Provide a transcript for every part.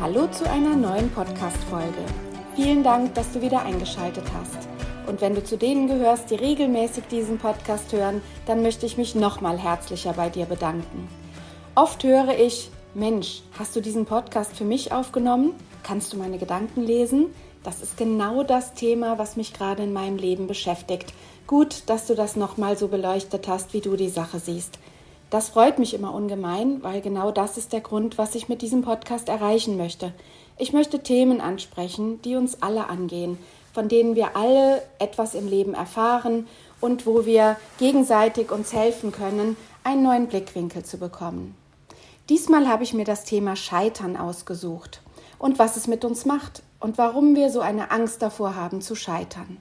Hallo zu einer neuen Podcast-Folge. Vielen Dank, dass du wieder eingeschaltet hast. Und wenn du zu denen gehörst, die regelmäßig diesen Podcast hören, dann möchte ich mich nochmal herzlicher bei dir bedanken. Oft höre ich, Mensch, hast du diesen Podcast für mich aufgenommen? Kannst du meine Gedanken lesen? Das ist genau das Thema, was mich gerade in meinem Leben beschäftigt. Gut, dass du das nochmal so beleuchtet hast, wie du die Sache siehst. Das freut mich immer ungemein, weil genau das ist der Grund, was ich mit diesem Podcast erreichen möchte. Ich möchte Themen ansprechen, die uns alle angehen, von denen wir alle etwas im Leben erfahren und wo wir gegenseitig uns helfen können, einen neuen Blickwinkel zu bekommen. Diesmal habe ich mir das Thema Scheitern ausgesucht und was es mit uns macht und warum wir so eine Angst davor haben zu scheitern.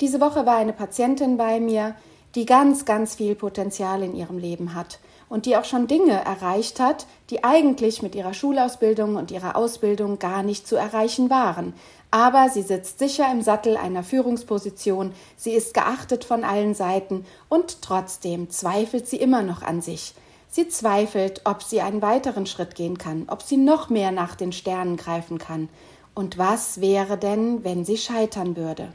Diese Woche war eine Patientin bei mir, die ganz, ganz viel Potenzial in ihrem Leben hat und die auch schon Dinge erreicht hat, die eigentlich mit ihrer Schulausbildung und ihrer Ausbildung gar nicht zu erreichen waren. Aber sie sitzt sicher im Sattel einer Führungsposition, sie ist geachtet von allen Seiten und trotzdem zweifelt sie immer noch an sich. Sie zweifelt, ob sie einen weiteren Schritt gehen kann, ob sie noch mehr nach den Sternen greifen kann. Und was wäre denn, wenn sie scheitern würde?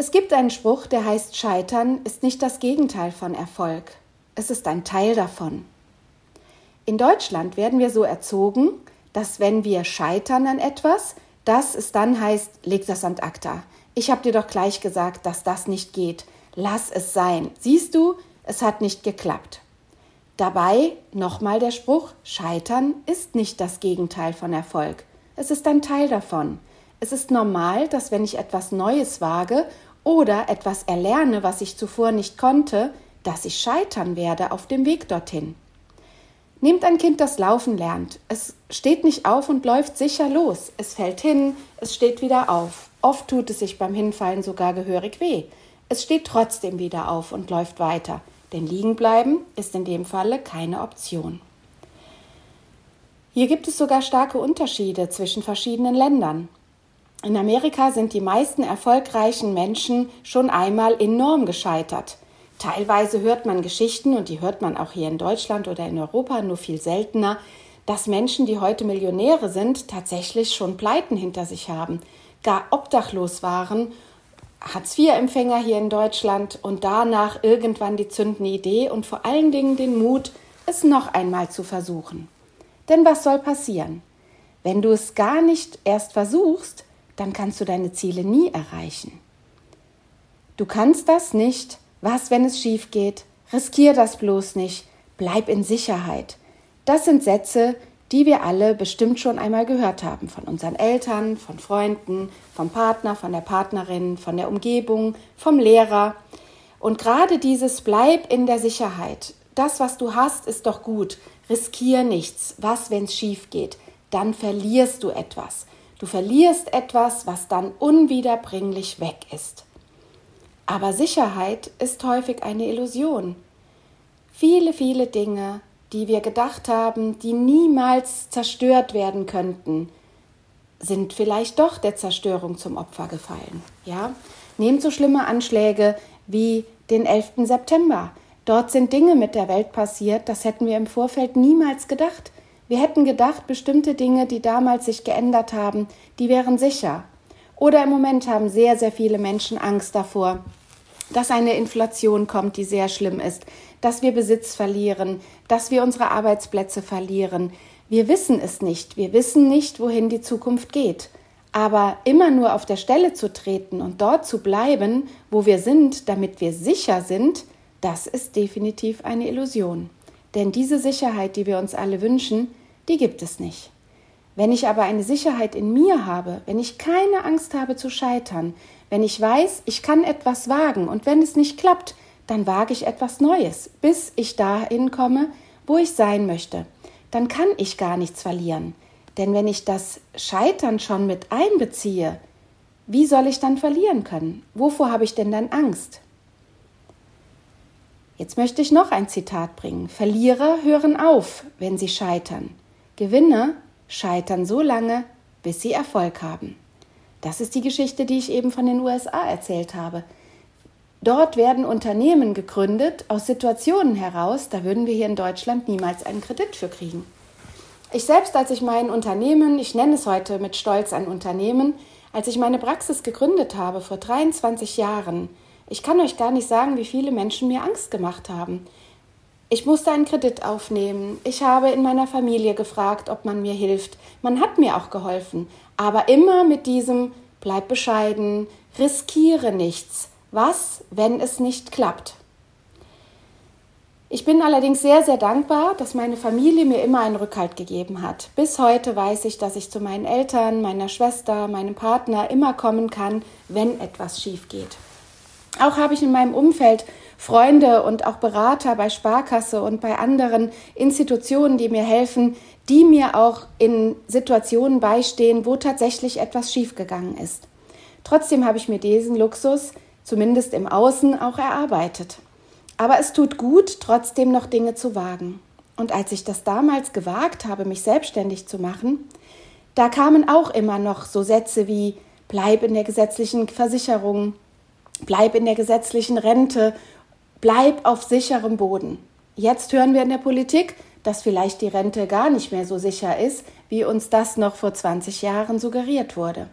Es gibt einen Spruch, der heißt Scheitern ist nicht das Gegenteil von Erfolg, es ist ein Teil davon. In Deutschland werden wir so erzogen, dass wenn wir scheitern an etwas, dass es dann heißt, leg das an acta. Ich habe dir doch gleich gesagt, dass das nicht geht. Lass es sein. Siehst du, es hat nicht geklappt. Dabei nochmal der Spruch, Scheitern ist nicht das Gegenteil von Erfolg. Es ist ein Teil davon. Es ist normal, dass wenn ich etwas Neues wage oder etwas erlerne, was ich zuvor nicht konnte, dass ich scheitern werde auf dem Weg dorthin. Nehmt ein Kind, das laufen lernt. Es steht nicht auf und läuft sicher los. Es fällt hin, es steht wieder auf. Oft tut es sich beim Hinfallen sogar gehörig weh. Es steht trotzdem wieder auf und läuft weiter. Denn liegen bleiben ist in dem Falle keine Option. Hier gibt es sogar starke Unterschiede zwischen verschiedenen Ländern. In Amerika sind die meisten erfolgreichen Menschen schon einmal enorm gescheitert. Teilweise hört man Geschichten, und die hört man auch hier in Deutschland oder in Europa nur viel seltener, dass Menschen, die heute Millionäre sind, tatsächlich schon Pleiten hinter sich haben, gar obdachlos waren, Hartz-IV-Empfänger hier in Deutschland und danach irgendwann die zündende Idee und vor allen Dingen den Mut, es noch einmal zu versuchen. Denn was soll passieren? Wenn du es gar nicht erst versuchst, dann kannst du deine Ziele nie erreichen. Du kannst das nicht. Was, wenn es schief geht? Riskier das bloß nicht. Bleib in Sicherheit. Das sind Sätze, die wir alle bestimmt schon einmal gehört haben von unseren Eltern, von Freunden, vom Partner, von der Partnerin, von der Umgebung, vom Lehrer. Und gerade dieses Bleib in der Sicherheit. Das, was du hast, ist doch gut. Riskier nichts. Was, wenn es schief geht? Dann verlierst du etwas. Du verlierst etwas, was dann unwiederbringlich weg ist. Aber Sicherheit ist häufig eine Illusion. Viele, viele Dinge, die wir gedacht haben, die niemals zerstört werden könnten, sind vielleicht doch der Zerstörung zum Opfer gefallen. Ja? Nehmt so schlimme Anschläge wie den 11. September. Dort sind Dinge mit der Welt passiert, das hätten wir im Vorfeld niemals gedacht. Wir hätten gedacht, bestimmte Dinge, die damals sich geändert haben, die wären sicher. Oder im Moment haben sehr, sehr viele Menschen Angst davor, dass eine Inflation kommt, die sehr schlimm ist, dass wir Besitz verlieren, dass wir unsere Arbeitsplätze verlieren. Wir wissen es nicht. Wir wissen nicht, wohin die Zukunft geht. Aber immer nur auf der Stelle zu treten und dort zu bleiben, wo wir sind, damit wir sicher sind, das ist definitiv eine Illusion. Denn diese Sicherheit, die wir uns alle wünschen, die gibt es nicht. Wenn ich aber eine Sicherheit in mir habe, wenn ich keine Angst habe zu scheitern, wenn ich weiß, ich kann etwas wagen und wenn es nicht klappt, dann wage ich etwas Neues, bis ich dahin komme, wo ich sein möchte. dann kann ich gar nichts verlieren. Denn wenn ich das Scheitern schon mit einbeziehe, wie soll ich dann verlieren können? Wovor habe ich denn dann Angst? Jetzt möchte ich noch ein Zitat bringen. Verlierer hören auf, wenn sie scheitern. Gewinner scheitern so lange, bis sie Erfolg haben. Das ist die Geschichte, die ich eben von den USA erzählt habe. Dort werden Unternehmen gegründet aus Situationen heraus, da würden wir hier in Deutschland niemals einen Kredit für kriegen. Ich selbst, als ich mein Unternehmen, ich nenne es heute mit Stolz ein Unternehmen, als ich meine Praxis gegründet habe vor 23 Jahren, ich kann euch gar nicht sagen, wie viele Menschen mir Angst gemacht haben. Ich musste einen Kredit aufnehmen. Ich habe in meiner Familie gefragt, ob man mir hilft. Man hat mir auch geholfen. Aber immer mit diesem bleib bescheiden, riskiere nichts. Was, wenn es nicht klappt? Ich bin allerdings sehr, sehr dankbar, dass meine Familie mir immer einen Rückhalt gegeben hat. Bis heute weiß ich, dass ich zu meinen Eltern, meiner Schwester, meinem Partner immer kommen kann, wenn etwas schief geht. Auch habe ich in meinem Umfeld Freunde und auch Berater bei Sparkasse und bei anderen Institutionen, die mir helfen, die mir auch in Situationen beistehen, wo tatsächlich etwas schiefgegangen ist. Trotzdem habe ich mir diesen Luxus, zumindest im Außen, auch erarbeitet. Aber es tut gut, trotzdem noch Dinge zu wagen. Und als ich das damals gewagt habe, mich selbstständig zu machen, da kamen auch immer noch so Sätze wie bleib in der gesetzlichen Versicherung, bleib in der gesetzlichen Rente, bleib auf sicherem Boden. Jetzt hören wir in der Politik, dass vielleicht die Rente gar nicht mehr so sicher ist, wie uns das noch vor 20 Jahren suggeriert wurde.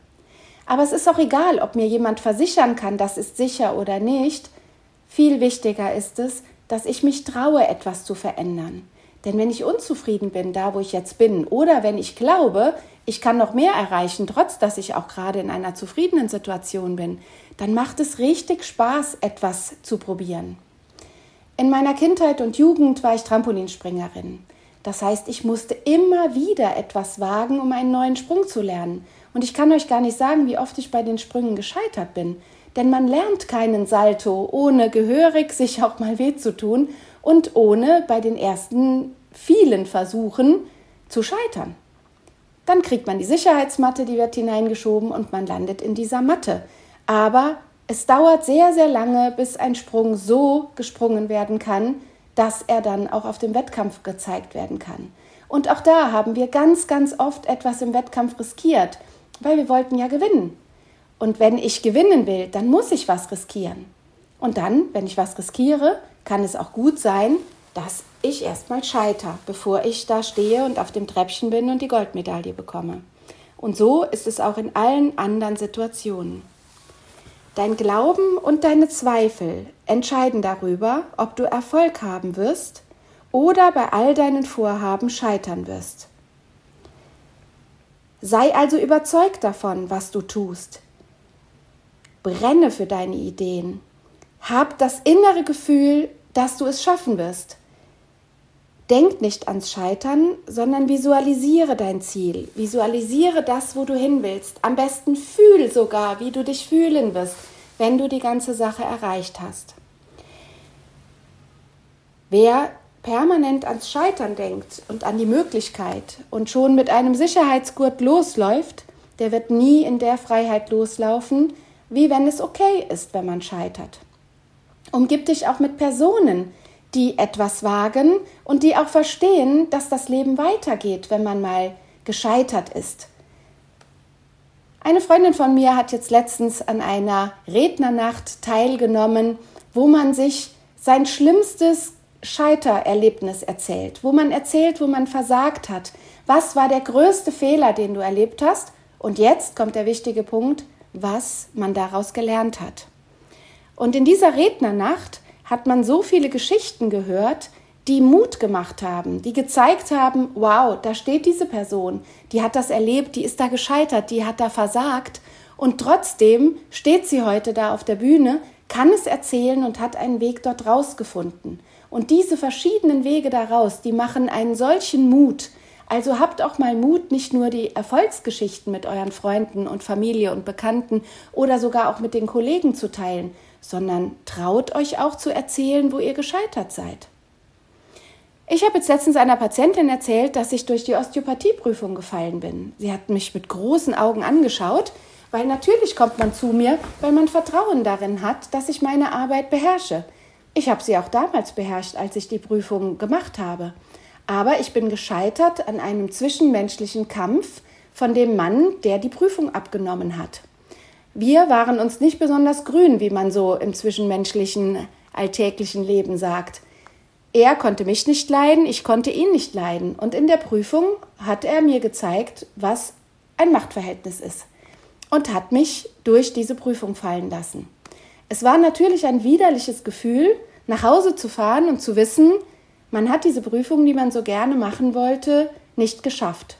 Aber es ist auch egal, ob mir jemand versichern kann, das ist sicher oder nicht, viel wichtiger ist es, dass ich mich traue, etwas zu verändern. Denn wenn ich unzufrieden bin, da wo ich jetzt bin, oder wenn ich glaube, ich kann noch mehr erreichen, trotz dass ich auch gerade in einer zufriedenen Situation bin, dann macht es richtig Spaß, etwas zu probieren. In meiner Kindheit und Jugend war ich Trampolinspringerin. Das heißt, ich musste immer wieder etwas wagen, um einen neuen Sprung zu lernen. Und ich kann euch gar nicht sagen, wie oft ich bei den Sprüngen gescheitert bin denn man lernt keinen Salto, ohne gehörig sich auch mal weh zu tun und ohne bei den ersten vielen Versuchen zu scheitern. Dann kriegt man die Sicherheitsmatte, die wird hineingeschoben und man landet in dieser Matte. Aber es dauert sehr, sehr lange, bis ein Sprung so gesprungen werden kann, dass er dann auch auf dem Wettkampf gezeigt werden kann. Und auch da haben wir ganz, ganz oft etwas im Wettkampf riskiert, weil wir wollten ja gewinnen. Und wenn ich gewinnen will, dann muss ich was riskieren. Und dann, wenn ich was riskiere, kann es auch gut sein, dass ich erstmal scheiter, bevor ich da stehe und auf dem Treppchen bin und die Goldmedaille bekomme. Und so ist es auch in allen anderen Situationen. Dein Glauben und deine Zweifel entscheiden darüber, ob du Erfolg haben wirst oder bei all deinen Vorhaben scheitern wirst. Sei also überzeugt davon, was du tust, Brenne für deine Ideen. Hab das innere Gefühl, dass du es schaffen wirst. Denk nicht ans Scheitern, sondern visualisiere dein Ziel. Visualisiere das, wo du hin willst. Am besten fühl sogar, wie du dich fühlen wirst, wenn du die ganze Sache erreicht hast. Wer permanent ans Scheitern denkt und an die Möglichkeit und schon mit einem Sicherheitsgurt losläuft, der wird nie in der Freiheit loslaufen, wie wenn es okay ist, wenn man scheitert. Umgib dich auch mit Personen, die etwas wagen und die auch verstehen, dass das Leben weitergeht, wenn man mal gescheitert ist. Eine Freundin von mir hat jetzt letztens an einer Rednernacht teilgenommen, wo man sich sein schlimmstes Scheitererlebnis erzählt, wo man erzählt, wo man versagt hat. Was war der größte Fehler, den du erlebt hast? Und jetzt kommt der wichtige Punkt, was man daraus gelernt hat. Und in dieser Rednernacht hat man so viele Geschichten gehört, die Mut gemacht haben, die gezeigt haben, wow, da steht diese Person, die hat das erlebt, die ist da gescheitert, die hat da versagt. Und trotzdem steht sie heute da auf der Bühne, kann es erzählen und hat einen Weg dort rausgefunden. Und diese verschiedenen Wege daraus, die machen einen solchen Mut, also habt auch mal Mut, nicht nur die Erfolgsgeschichten mit euren Freunden und Familie und Bekannten oder sogar auch mit den Kollegen zu teilen, sondern traut euch auch zu erzählen, wo ihr gescheitert seid. Ich habe jetzt letztens einer Patientin erzählt, dass ich durch die Osteopathieprüfung gefallen bin. Sie hat mich mit großen Augen angeschaut, weil natürlich kommt man zu mir, weil man Vertrauen darin hat, dass ich meine Arbeit beherrsche. Ich habe sie auch damals beherrscht, als ich die Prüfung gemacht habe. Aber ich bin gescheitert an einem zwischenmenschlichen Kampf von dem Mann, der die Prüfung abgenommen hat. Wir waren uns nicht besonders grün, wie man so im zwischenmenschlichen alltäglichen Leben sagt. Er konnte mich nicht leiden, ich konnte ihn nicht leiden. Und in der Prüfung hat er mir gezeigt, was ein Machtverhältnis ist. Und hat mich durch diese Prüfung fallen lassen. Es war natürlich ein widerliches Gefühl, nach Hause zu fahren und zu wissen, man hat diese Prüfung, die man so gerne machen wollte, nicht geschafft.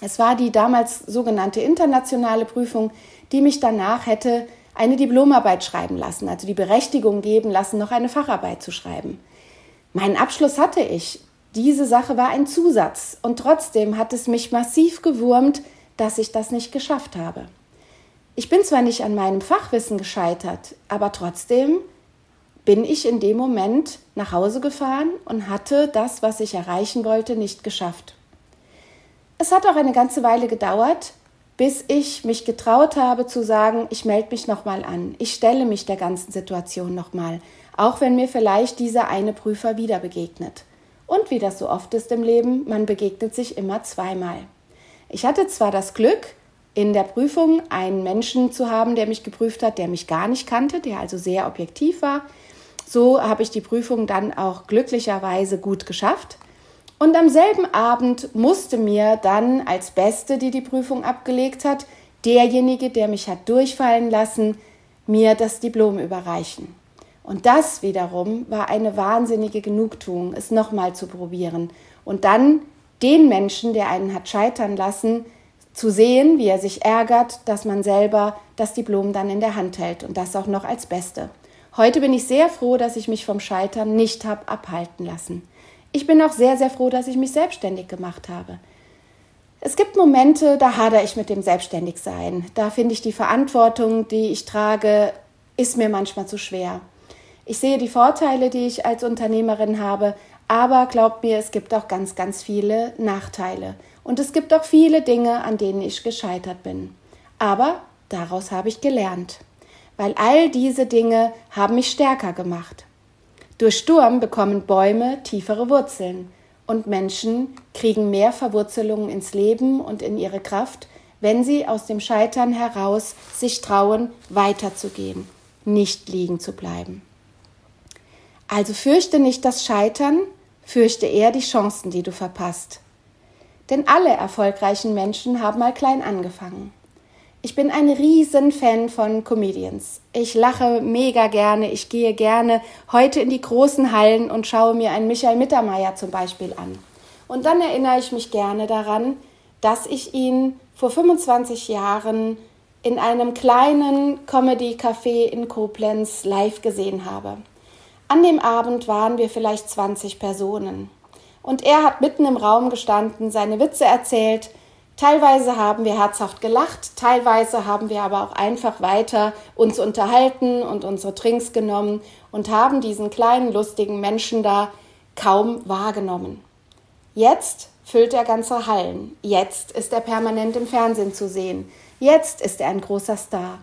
Es war die damals sogenannte internationale Prüfung, die mich danach hätte eine Diplomarbeit schreiben lassen, also die Berechtigung geben lassen, noch eine Facharbeit zu schreiben. Meinen Abschluss hatte ich. Diese Sache war ein Zusatz und trotzdem hat es mich massiv gewurmt, dass ich das nicht geschafft habe. Ich bin zwar nicht an meinem Fachwissen gescheitert, aber trotzdem bin ich in dem Moment nach Hause gefahren und hatte das, was ich erreichen wollte, nicht geschafft. Es hat auch eine ganze Weile gedauert, bis ich mich getraut habe zu sagen, ich melde mich nochmal an, ich stelle mich der ganzen Situation nochmal, auch wenn mir vielleicht dieser eine Prüfer wieder begegnet. Und wie das so oft ist im Leben, man begegnet sich immer zweimal. Ich hatte zwar das Glück, in der Prüfung einen Menschen zu haben, der mich geprüft hat, der mich gar nicht kannte, der also sehr objektiv war. So habe ich die Prüfung dann auch glücklicherweise gut geschafft. Und am selben Abend musste mir dann als Beste, die die Prüfung abgelegt hat, derjenige, der mich hat durchfallen lassen, mir das Diplom überreichen. Und das wiederum war eine wahnsinnige Genugtuung, es nochmal zu probieren. Und dann den Menschen, der einen hat scheitern lassen, zu sehen, wie er sich ärgert, dass man selber das Diplom dann in der Hand hält und das auch noch als Beste. Heute bin ich sehr froh, dass ich mich vom Scheitern nicht habe abhalten lassen. Ich bin auch sehr, sehr froh, dass ich mich selbstständig gemacht habe. Es gibt Momente, da hadere ich mit dem Selbstständigsein. Da finde ich die Verantwortung, die ich trage, ist mir manchmal zu schwer. Ich sehe die Vorteile, die ich als Unternehmerin habe, aber glaubt mir, es gibt auch ganz, ganz viele Nachteile. Und es gibt auch viele Dinge, an denen ich gescheitert bin. Aber daraus habe ich gelernt, weil all diese Dinge haben mich stärker gemacht. Durch Sturm bekommen Bäume tiefere Wurzeln und Menschen kriegen mehr Verwurzelungen ins Leben und in ihre Kraft, wenn sie aus dem Scheitern heraus sich trauen, weiterzugehen, nicht liegen zu bleiben. Also fürchte nicht das Scheitern, fürchte eher die Chancen, die du verpasst. Denn alle erfolgreichen Menschen haben mal klein angefangen. Ich bin ein riesen Fan von Comedians. Ich lache mega gerne, ich gehe gerne heute in die großen Hallen und schaue mir einen Michael Mittermeier zum Beispiel an. Und dann erinnere ich mich gerne daran, dass ich ihn vor 25 Jahren in einem kleinen Comedy-Café in Koblenz live gesehen habe. An dem Abend waren wir vielleicht 20 Personen. Und er hat mitten im Raum gestanden, seine Witze erzählt. Teilweise haben wir herzhaft gelacht, teilweise haben wir aber auch einfach weiter uns unterhalten und unsere Trinks genommen und haben diesen kleinen lustigen Menschen da kaum wahrgenommen. Jetzt füllt er ganze Hallen. Jetzt ist er permanent im Fernsehen zu sehen. Jetzt ist er ein großer Star.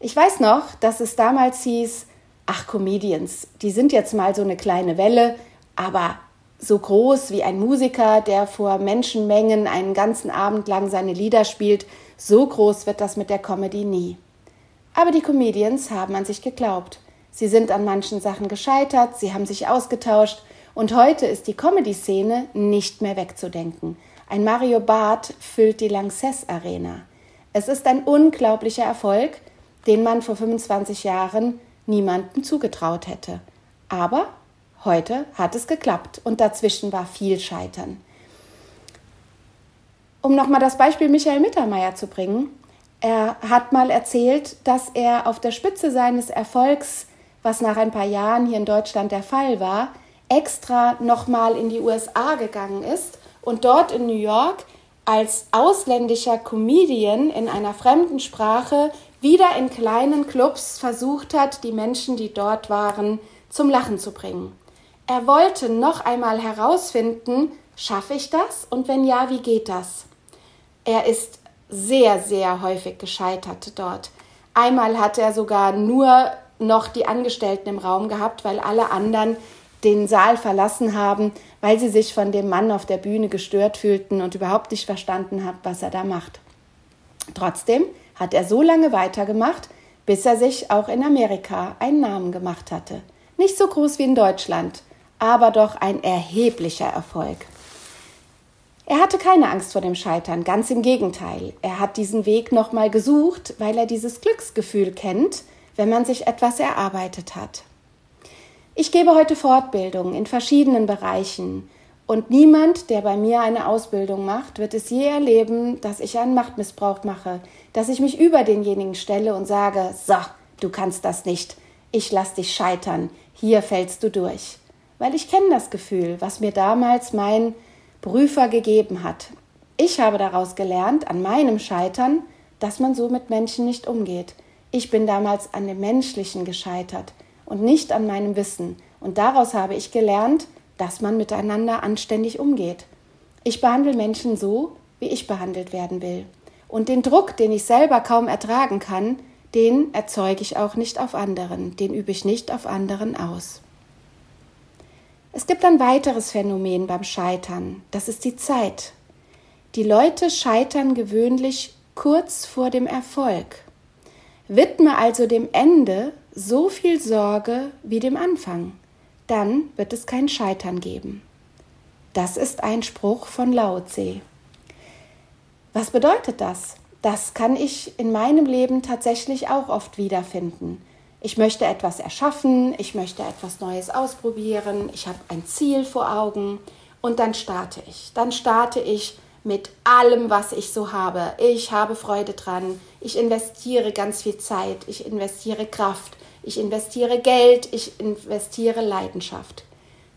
Ich weiß noch, dass es damals hieß, ach, Comedians, die sind jetzt mal so eine kleine Welle, aber so groß wie ein Musiker, der vor Menschenmengen einen ganzen Abend lang seine Lieder spielt, so groß wird das mit der Comedy nie. Aber die Comedians haben an sich geglaubt. Sie sind an manchen Sachen gescheitert, sie haben sich ausgetauscht und heute ist die Comedy-Szene nicht mehr wegzudenken. Ein Mario Barth füllt die Lanxess Arena. Es ist ein unglaublicher Erfolg, den man vor 25 Jahren niemandem zugetraut hätte. Aber heute hat es geklappt und dazwischen war viel Scheitern. Um nochmal das Beispiel Michael Mittermeier zu bringen, er hat mal erzählt, dass er auf der Spitze seines Erfolgs, was nach ein paar Jahren hier in Deutschland der Fall war, extra nochmal in die USA gegangen ist und dort in New York als ausländischer Comedian in einer fremden Sprache wieder in kleinen Clubs versucht hat, die Menschen, die dort waren, zum Lachen zu bringen. Er wollte noch einmal herausfinden, schaffe ich das und wenn ja, wie geht das? Er ist sehr, sehr häufig gescheitert dort. Einmal hat er sogar nur noch die Angestellten im Raum gehabt, weil alle anderen den Saal verlassen haben, weil sie sich von dem Mann auf der Bühne gestört fühlten und überhaupt nicht verstanden haben, was er da macht. Trotzdem hat er so lange weitergemacht, bis er sich auch in Amerika einen Namen gemacht hatte. Nicht so groß wie in Deutschland, aber doch ein erheblicher Erfolg. Er hatte keine Angst vor dem Scheitern, ganz im Gegenteil. Er hat diesen Weg nochmal gesucht, weil er dieses Glücksgefühl kennt, wenn man sich etwas erarbeitet hat. Ich gebe heute Fortbildungen in verschiedenen Bereichen und niemand, der bei mir eine Ausbildung macht, wird es je erleben, dass ich einen Machtmissbrauch mache, dass ich mich über denjenigen stelle und sage, so, du kannst das nicht, ich lass dich scheitern, hier fällst du durch. Weil ich kenne das Gefühl, was mir damals mein Prüfer gegeben hat. Ich habe daraus gelernt, an meinem Scheitern, dass man so mit Menschen nicht umgeht. Ich bin damals an dem Menschlichen gescheitert und nicht an meinem Wissen. Und daraus habe ich gelernt, dass man miteinander anständig umgeht. Ich behandle Menschen so, wie ich behandelt werden will. Und den Druck, den ich selber kaum ertragen kann, den erzeuge ich auch nicht auf anderen, den übe ich nicht auf anderen aus. Es gibt ein weiteres Phänomen beim Scheitern, das ist die Zeit. Die Leute scheitern gewöhnlich kurz vor dem Erfolg. Widme also dem Ende so viel Sorge wie dem Anfang, dann wird es kein Scheitern geben. Das ist ein Spruch von Lao Tse. Was bedeutet das? Das kann ich in meinem Leben tatsächlich auch oft wiederfinden. Ich möchte etwas erschaffen, ich möchte etwas Neues ausprobieren, ich habe ein Ziel vor Augen und dann starte ich. Dann starte ich mit allem, was ich so habe. Ich habe Freude dran, ich investiere ganz viel Zeit, ich investiere Kraft, ich investiere Geld, ich investiere Leidenschaft.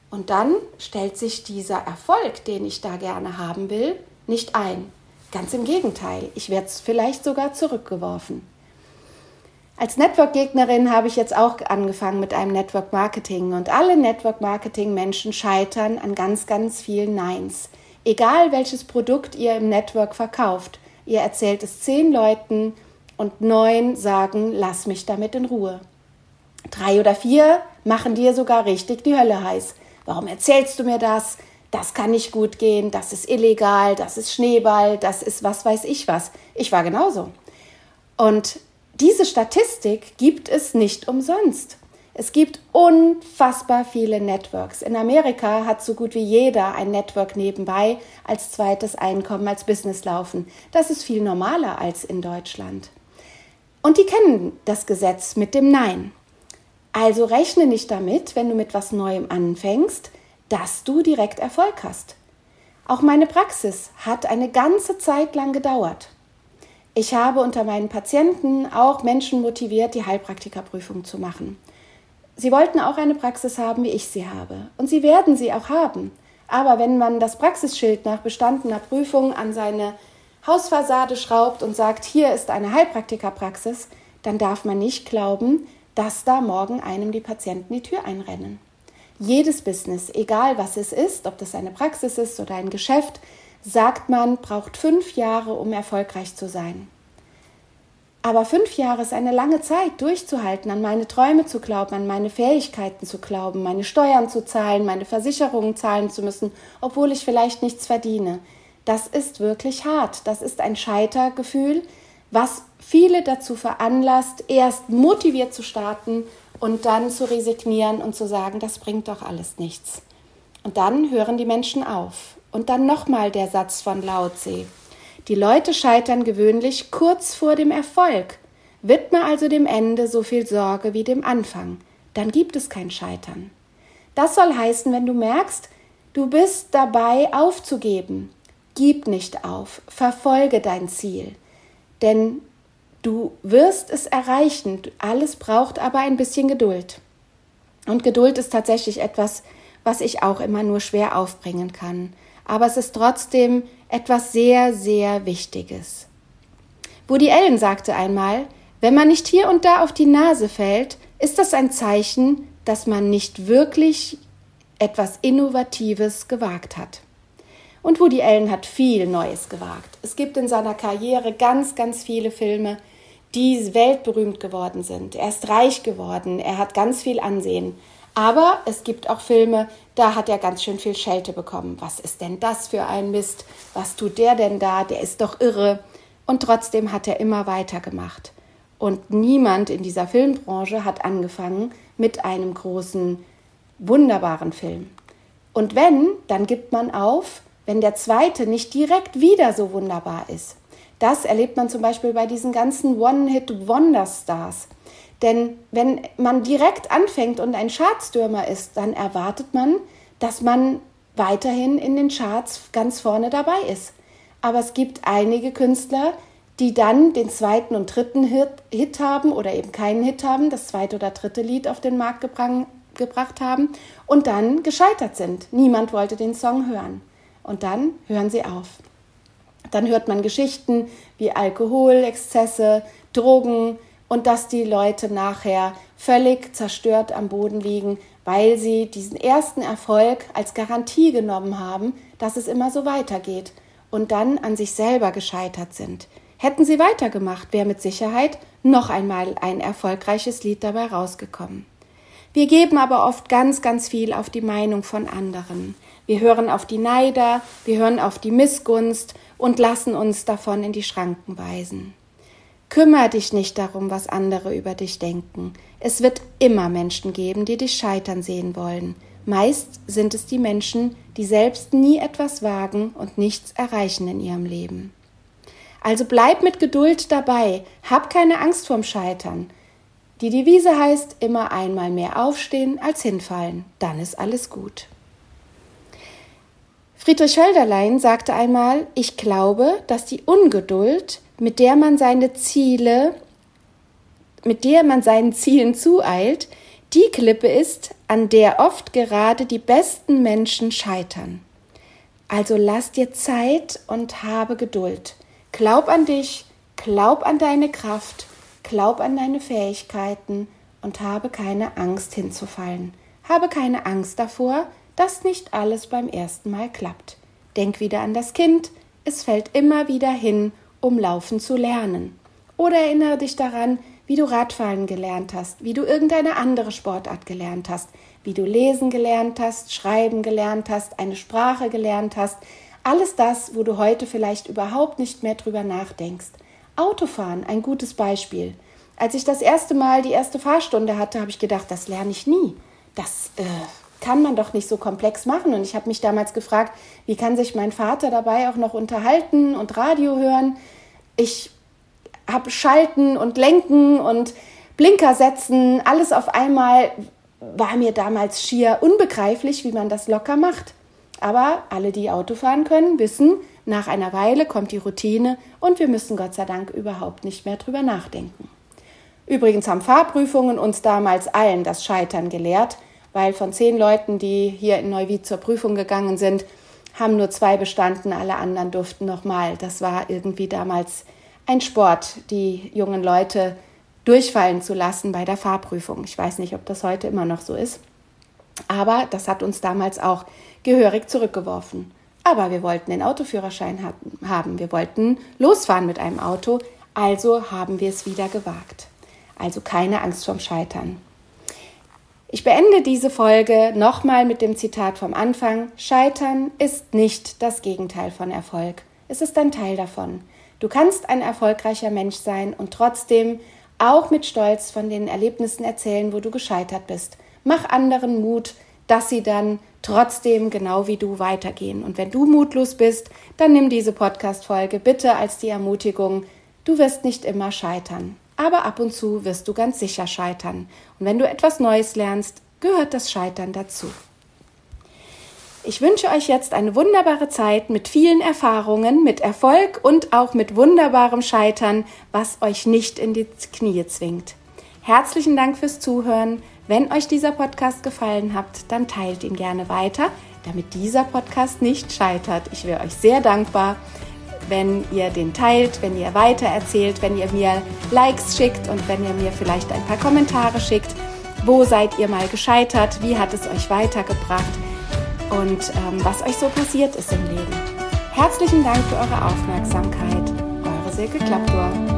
Und dann stellt sich dieser Erfolg, den ich da gerne haben will, nicht ein. Ganz im Gegenteil, ich werde vielleicht sogar zurückgeworfen. Als Network-Gegnerin habe ich jetzt auch angefangen mit einem Network Marketing und alle Network Marketing Menschen scheitern an ganz, ganz vielen Neins. Egal welches Produkt ihr im Network verkauft, ihr erzählt es zehn Leuten und neun sagen, lass mich damit in Ruhe. Drei oder vier machen dir sogar richtig die Hölle heiß. Warum erzählst du mir das? Das kann nicht gut gehen, das ist illegal, das ist Schneeball, das ist was weiß ich was. Ich war genauso. Und diese Statistik gibt es nicht umsonst. Es gibt unfassbar viele Networks. In Amerika hat so gut wie jeder ein Network nebenbei als zweites Einkommen, als Business laufen. Das ist viel normaler als in Deutschland. Und die kennen das Gesetz mit dem Nein. Also rechne nicht damit, wenn du mit was Neuem anfängst, dass du direkt Erfolg hast. Auch meine Praxis hat eine ganze Zeit lang gedauert. Ich habe unter meinen Patienten auch Menschen motiviert, die Heilpraktikerprüfung zu machen. Sie wollten auch eine Praxis haben, wie ich sie habe. Und sie werden sie auch haben. Aber wenn man das Praxisschild nach bestandener Prüfung an seine Hausfassade schraubt und sagt, hier ist eine Heilpraktikerpraxis, dann darf man nicht glauben, dass da morgen einem die Patienten die Tür einrennen. Jedes Business, egal was es ist, ob das eine Praxis ist oder ein Geschäft, sagt man, braucht fünf Jahre, um erfolgreich zu sein. Aber fünf Jahre ist eine lange Zeit, durchzuhalten, an meine Träume zu glauben, an meine Fähigkeiten zu glauben, meine Steuern zu zahlen, meine Versicherungen zahlen zu müssen, obwohl ich vielleicht nichts verdiene. Das ist wirklich hart. Das ist ein Scheitergefühl, was viele dazu veranlasst, erst motiviert zu starten und dann zu resignieren und zu sagen, das bringt doch alles nichts. Und dann hören die Menschen auf. Und dann nochmal der Satz von Lao Tse. Die Leute scheitern gewöhnlich kurz vor dem Erfolg. Widme also dem Ende so viel Sorge wie dem Anfang. Dann gibt es kein Scheitern. Das soll heißen, wenn du merkst, du bist dabei aufzugeben, gib nicht auf, verfolge dein Ziel. Denn du wirst es erreichen. Alles braucht aber ein bisschen Geduld. Und Geduld ist tatsächlich etwas, was ich auch immer nur schwer aufbringen kann aber es ist trotzdem etwas sehr, sehr Wichtiges. Woody Allen sagte einmal, wenn man nicht hier und da auf die Nase fällt, ist das ein Zeichen, dass man nicht wirklich etwas Innovatives gewagt hat. Und Woody Allen hat viel Neues gewagt. Es gibt in seiner Karriere ganz, ganz viele Filme, die weltberühmt geworden sind. Er ist reich geworden, er hat ganz viel Ansehen. Aber es gibt auch Filme, da hat er ganz schön viel Schelte bekommen. Was ist denn das für ein Mist? Was tut der denn da? Der ist doch irre. Und trotzdem hat er immer weitergemacht. Und niemand in dieser Filmbranche hat angefangen mit einem großen, wunderbaren Film. Und wenn, dann gibt man auf, wenn der zweite nicht direkt wieder so wunderbar ist. Das erlebt man zum Beispiel bei diesen ganzen One-Hit-Wonder-Stars. Denn wenn man direkt anfängt und ein Chartstürmer ist, dann erwartet man, dass man weiterhin in den Charts ganz vorne dabei ist. Aber es gibt einige Künstler, die dann den zweiten und dritten Hit, Hit haben oder eben keinen Hit haben, das zweite oder dritte Lied auf den Markt gebrang, gebracht haben und dann gescheitert sind. Niemand wollte den Song hören. Und dann hören sie auf. Dann hört man Geschichten wie Alkoholexzesse, Drogen und dass die Leute nachher völlig zerstört am Boden liegen, weil sie diesen ersten Erfolg als Garantie genommen haben, dass es immer so weitergeht und dann an sich selber gescheitert sind. Hätten sie weitergemacht, wäre mit Sicherheit noch einmal ein erfolgreiches Lied dabei rausgekommen. Wir geben aber oft ganz, ganz viel auf die Meinung von anderen. Wir hören auf die Neider, wir hören auf die Missgunst und lassen uns davon in die Schranken weisen. Kümmer dich nicht darum, was andere über dich denken. Es wird immer Menschen geben, die dich scheitern sehen wollen. Meist sind es die Menschen, die selbst nie etwas wagen und nichts erreichen in ihrem Leben. Also bleib mit Geduld dabei, hab keine Angst vorm Scheitern. Die Devise heißt immer einmal mehr aufstehen als hinfallen, dann ist alles gut. Friedrich Hölderlein sagte einmal, ich glaube, dass die Ungeduld, mit der man seine Ziele, mit der man seinen Zielen zueilt, die Klippe ist, an der oft gerade die besten Menschen scheitern. Also lass dir Zeit und habe Geduld. Glaub an dich, glaub an deine Kraft, glaub an deine Fähigkeiten und habe keine Angst hinzufallen. Habe keine Angst davor, dass nicht alles beim ersten Mal klappt. Denk wieder an das Kind, es fällt immer wieder hin, um laufen zu lernen. Oder erinnere dich daran, wie du Radfahren gelernt hast, wie du irgendeine andere Sportart gelernt hast, wie du lesen gelernt hast, schreiben gelernt hast, eine Sprache gelernt hast, alles das, wo du heute vielleicht überhaupt nicht mehr drüber nachdenkst. Autofahren, ein gutes Beispiel. Als ich das erste Mal die erste Fahrstunde hatte, habe ich gedacht, das lerne ich nie. Das äh, kann man doch nicht so komplex machen. Und ich habe mich damals gefragt, wie kann sich mein Vater dabei auch noch unterhalten und Radio hören? Ich habe Schalten und Lenken und Blinker setzen, alles auf einmal war mir damals schier unbegreiflich, wie man das locker macht. Aber alle, die Auto fahren können, wissen, nach einer Weile kommt die Routine und wir müssen Gott sei Dank überhaupt nicht mehr drüber nachdenken. Übrigens haben Fahrprüfungen uns damals allen das Scheitern gelehrt, weil von zehn Leuten, die hier in Neuwied zur Prüfung gegangen sind, haben nur zwei bestanden, alle anderen durften nochmal. Das war irgendwie damals ein Sport, die jungen Leute durchfallen zu lassen bei der Fahrprüfung. Ich weiß nicht, ob das heute immer noch so ist. Aber das hat uns damals auch gehörig zurückgeworfen. Aber wir wollten den Autoführerschein haben. Wir wollten losfahren mit einem Auto. Also haben wir es wieder gewagt. Also keine Angst vorm Scheitern. Ich beende diese Folge nochmal mit dem Zitat vom Anfang. Scheitern ist nicht das Gegenteil von Erfolg. Es ist ein Teil davon. Du kannst ein erfolgreicher Mensch sein und trotzdem auch mit Stolz von den Erlebnissen erzählen, wo du gescheitert bist. Mach anderen Mut, dass sie dann trotzdem genau wie du weitergehen. Und wenn du mutlos bist, dann nimm diese Podcast-Folge bitte als die Ermutigung. Du wirst nicht immer scheitern aber ab und zu wirst du ganz sicher scheitern. Und wenn du etwas Neues lernst, gehört das Scheitern dazu. Ich wünsche euch jetzt eine wunderbare Zeit mit vielen Erfahrungen, mit Erfolg und auch mit wunderbarem Scheitern, was euch nicht in die Knie zwingt. Herzlichen Dank fürs Zuhören. Wenn euch dieser Podcast gefallen hat, dann teilt ihn gerne weiter, damit dieser Podcast nicht scheitert. Ich wäre euch sehr dankbar wenn ihr den teilt, wenn ihr weitererzählt, wenn ihr mir Likes schickt und wenn ihr mir vielleicht ein paar Kommentare schickt, Wo seid ihr mal gescheitert? Wie hat es euch weitergebracht? Und ähm, was euch so passiert ist im Leben. Herzlichen Dank für eure Aufmerksamkeit. Eure Silke Klappdor.